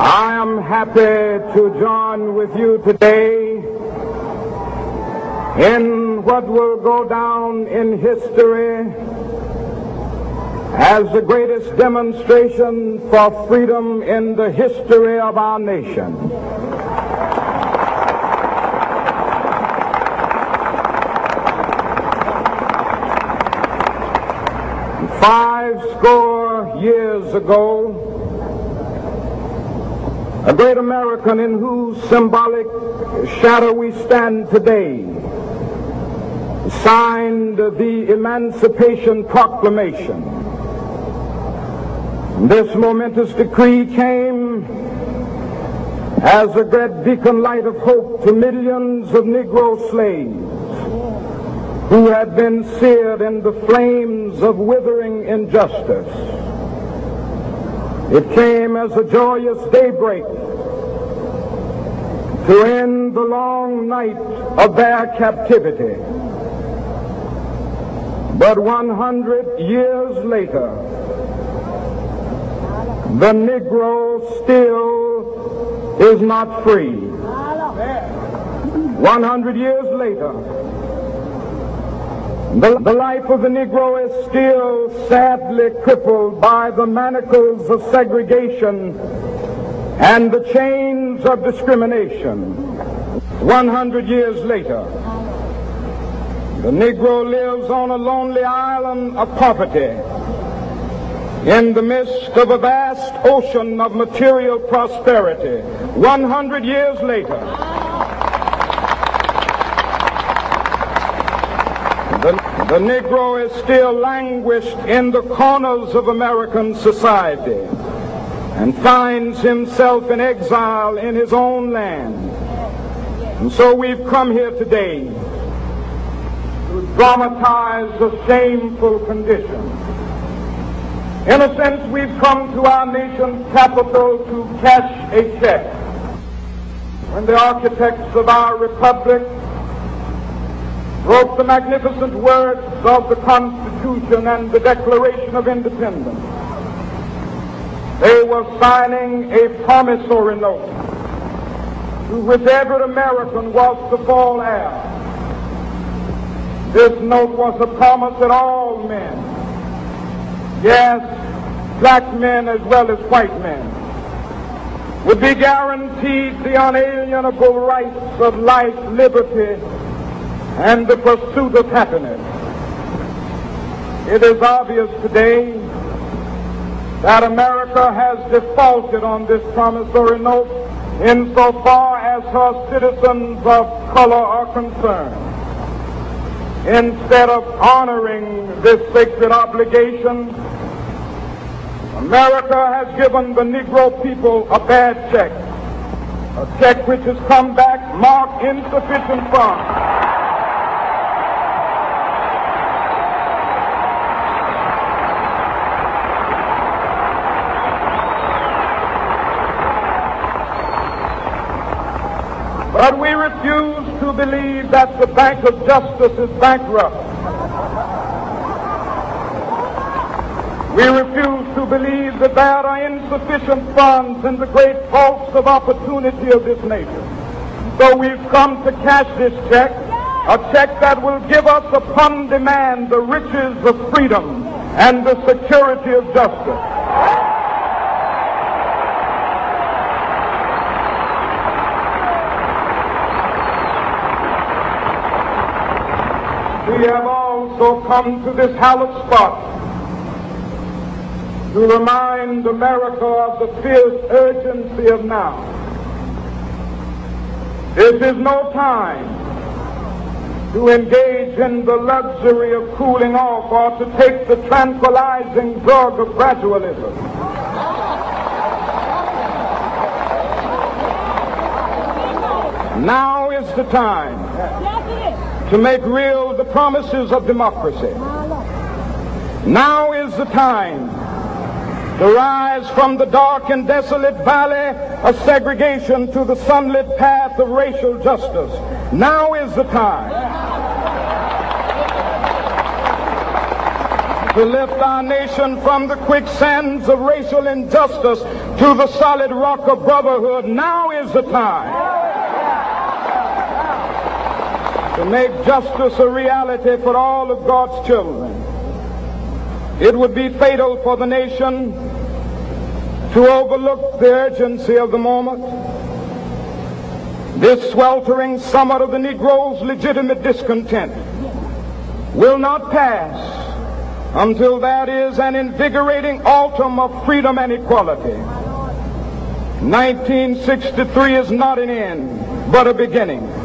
I am happy to join with you today in what will go down in history as the greatest demonstration for freedom in the history of our nation. Five score years ago, a great American in whose symbolic shadow we stand today, signed the Emancipation Proclamation. This momentous decree came as a great beacon light of hope to millions of Negro slaves who had been seared in the flames of withering injustice. It came as a joyous daybreak to end the long night of their captivity. But 100 years later, the Negro still is not free. 100 years later, the, the, life of the Negro is still sadly crippled by the manacles of segregation and the chains of discrimination. 100 years later, the Negro lives on a lonely island of poverty in the midst of a vast ocean of material prosperity. 100 years later, the, Negro is still languished in the corners of American society and finds himself in exile in his own land. And so we've come here today to dramatize the shameful condition. In a sense, we've come to our nation's capital to cash a check. When the architects of our republic wrote the magnificent words of the Constitution and the Declaration of Independence, they were signing a promissory note to every American was to fall heir. This note was a promise that all men, yes, black men as well as white men, would be guaranteed the unalienable rights of life, liberty, and the pursuit of happiness. It is obvious today that America has defaulted on this promissory note insofar as her citizens of color are concerned. Instead of honoring this sacred obligation, America has given the Negro people a bad check, a check which has come back marked insufficient funds. But we refuse to believe that the Bank of Justice is bankrupt. We refuse to believe that there are insufficient funds in the great vaults of opportunity of this nation. So we've come to cash this check, a check that will give us upon demand the riches of freedom and the security of justice. We have also come to this hallowed spot to remind America of the fierce urgency of now. This is no time to engage in the luxury of cooling off or to take the tranquilizing drug of gradualism. Now is the time to make real the promises of democracy. Now is the time to rise from the dark and desolate valley of segregation to the sunlit path of racial justice. Now is the time to lift our nation from the quicksands of racial injustice to the solid rock of brotherhood. Now is the time to make justice a reality for all of God's children. It would be fatal for the nation to overlook the urgency of the moment. This sweltering summit of the Negro's legitimate discontent will not pass until that is an invigorating autumn of freedom and equality. 1963 is not an end, but a beginning.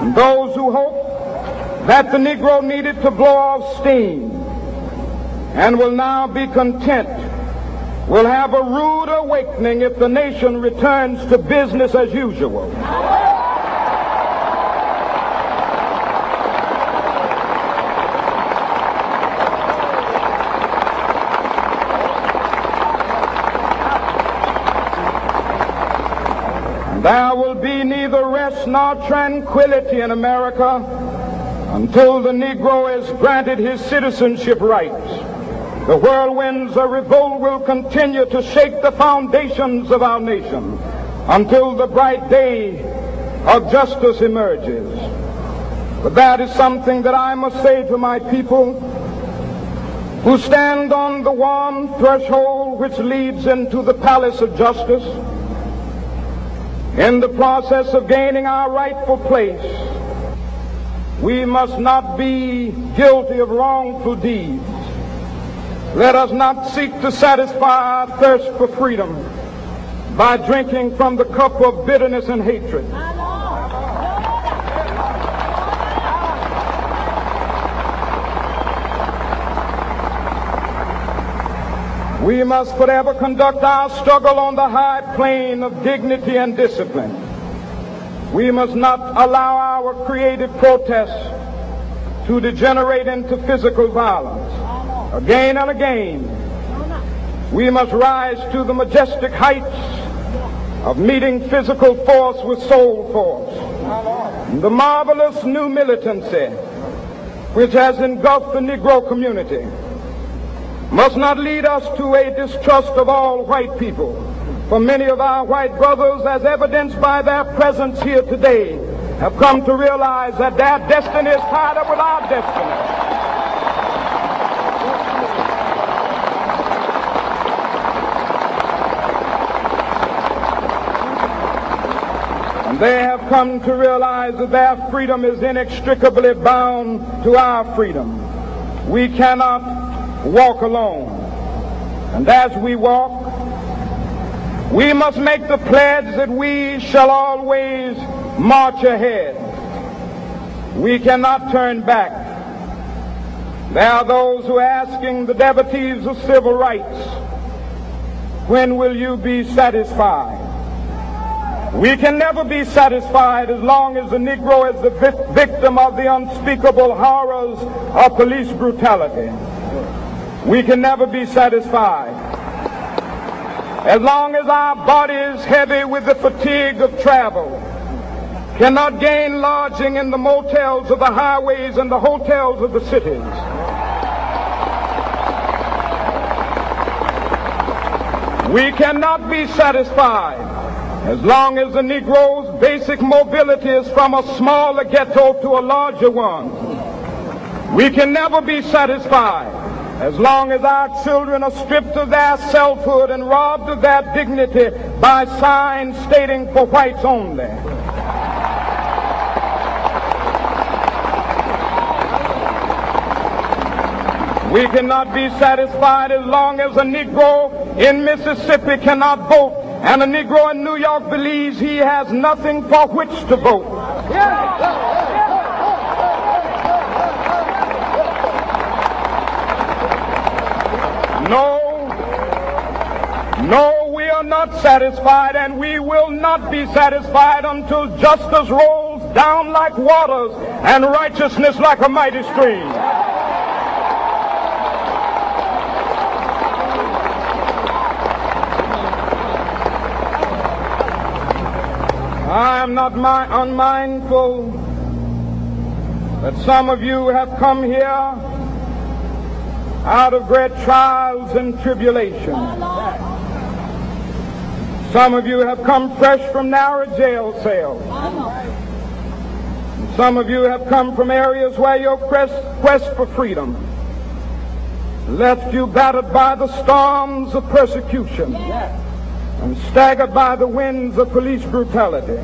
Those who hope that the Negro needed to blow off steam and will now be content will have a rude awakening if the nation returns to business as usual. There will be neither rest tranquility in America until the Negro is granted his citizenship rights. The whirlwinds of revolt will continue to shake the foundations of our nation until the bright day of justice emerges. But that is something that I must say to my people who stand on the warm threshold which leads into the palace of justice in the process of gaining our rightful place, we must not be guilty of wrongful deeds. Let us not seek to satisfy our thirst for freedom by drinking from the cup of bitterness and hatred. We must forever conduct our struggle on the high plane of dignity and discipline. We must not allow our creative protests to degenerate into physical violence. Again and again, we must rise to the majestic heights of meeting physical force with soul force. The marvelous new militancy which has engulfed the Negro community must not lead us to a distrust of all white people. For many of our white brothers, as evidenced by their presence here today, have come to realize that their destiny is tied up with our destiny. And they have come to realize that their freedom is inextricably bound to our freedom. We cannot walk alone. And as we walk, we must make the pledge that we shall always march ahead. We cannot turn back. There are those who are asking the devotees of civil rights, when will you be satisfied? We can never be satisfied as long as the Negro is the victim of the unspeakable horrors of police brutality. We can never be satisfied. As long as our body is heavy with the fatigue of travel, cannot gain lodging in the motels of the highways and the hotels of the cities. We cannot be satisfied as long as the Negro's basic mobility is from a smaller ghetto to a larger one. We can never be satisfied as long as our children are stripped of their selfhood and robbed of their dignity by signs stating for whites only. We cannot be satisfied as long as a Negro in Mississippi cannot vote and a Negro in New York believes he has nothing for which to vote. No, no, we are not satisfied and we will not be satisfied until justice rolls down like waters and righteousness like a mighty stream. I am not my unmindful that some of you have come here out of great trials and tribulations. Some of you have come fresh from narrow jail cells. Some of you have come from areas where your quest, quest for freedom left you battered by the storms of persecution and staggered by the winds of police brutality.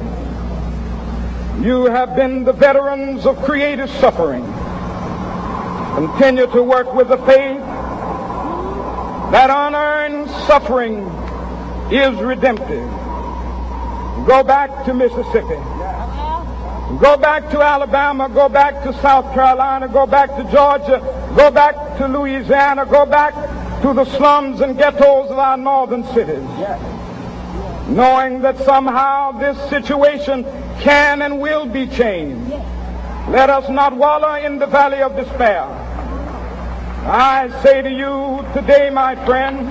You have been the veterans of creative suffering. Continue to work with the faith that unearned suffering is redemptive. Go back to Mississippi. Go back to Alabama. Go back to South Carolina. Go back to Georgia. Go back to Louisiana. Go back to the slums and ghettos of our northern cities. Knowing that somehow this situation can and will be changed. Let us not wallow in the valley of despair. I say to you today, my friend,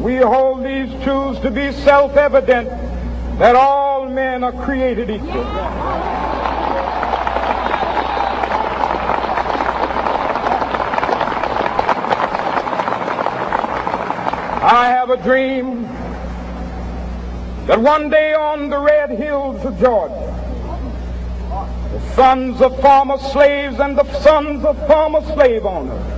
We hold these truths to be self-evident that all men are created equal. I have a dream that one day on the red hills of Georgia, the sons of former slaves and the sons of former slave owners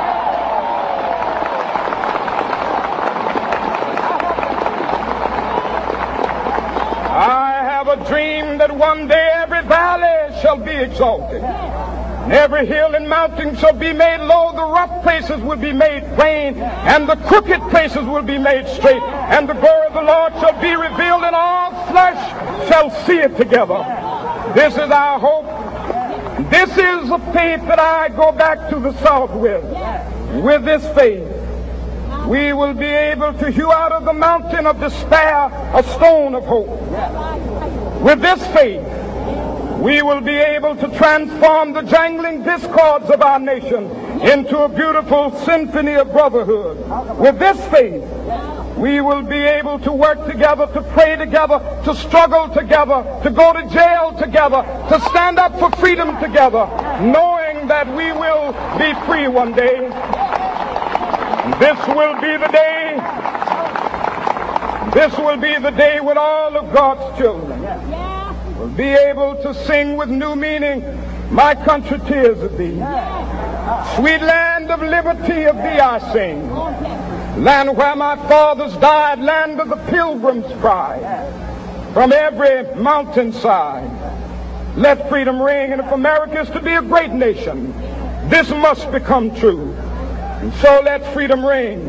A dream that one day every valley shall be exalted. And every hill and mountain shall be made low. The rough places will be made plain. And the crooked places will be made straight. And the glory of the Lord shall be revealed and all flesh shall see it together. This is our hope. This is the faith that I go back to the South with. With this faith, we will be able to hew out of the mountain of despair a stone of hope. With this faith, we will be able to transform the jangling discords of our nation into a beautiful symphony of brotherhood. With this faith, we will be able to work together, to pray together, to struggle together, to go to jail together, to stand up for freedom together, knowing that we will be free one day. This will be the day. This will be the day when all of God's children will be able to sing with new meaning, My country tears of thee. Sweet land of liberty of thee I sing. Land where my fathers died, land of the pilgrim's pride. From every mountainside, let freedom ring. And if America is to be a great nation, this must become true. And so let freedom ring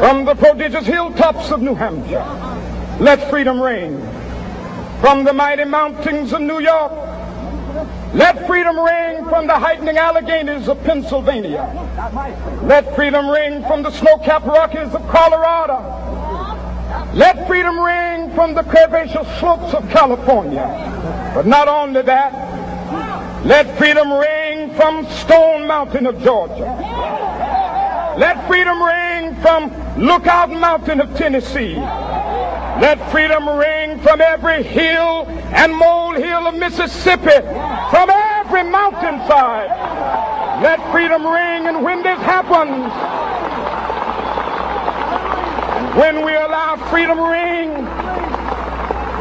from the prodigious hilltops of New Hampshire. Let freedom ring from the mighty mountains of New York. Let freedom ring from the heightening Alleghenies of Pennsylvania. Let freedom ring from the snow-capped Rockies of Colorado. Let freedom ring from the curvaceous slopes of California. But not only that, let freedom ring from Stone Mountain of Georgia. Let freedom ring from Lookout Mountain of Tennessee. Let freedom ring from every hill and molehill of Mississippi, from every mountainside. Let freedom ring, and when this happens, when we allow freedom ring,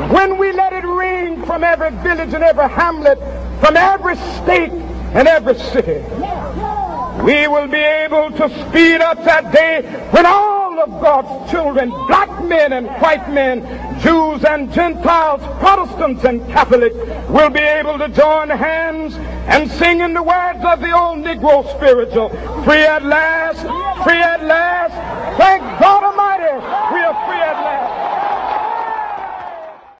when we let it ring from every village and every hamlet, from every state and every city, we will be able to speed up that day when all of God's children, black men and white men, Jews and Gentiles, Protestants and Catholics, will be able to join hands and sing in the words of the old Negro spiritual, free at last, free at last, thank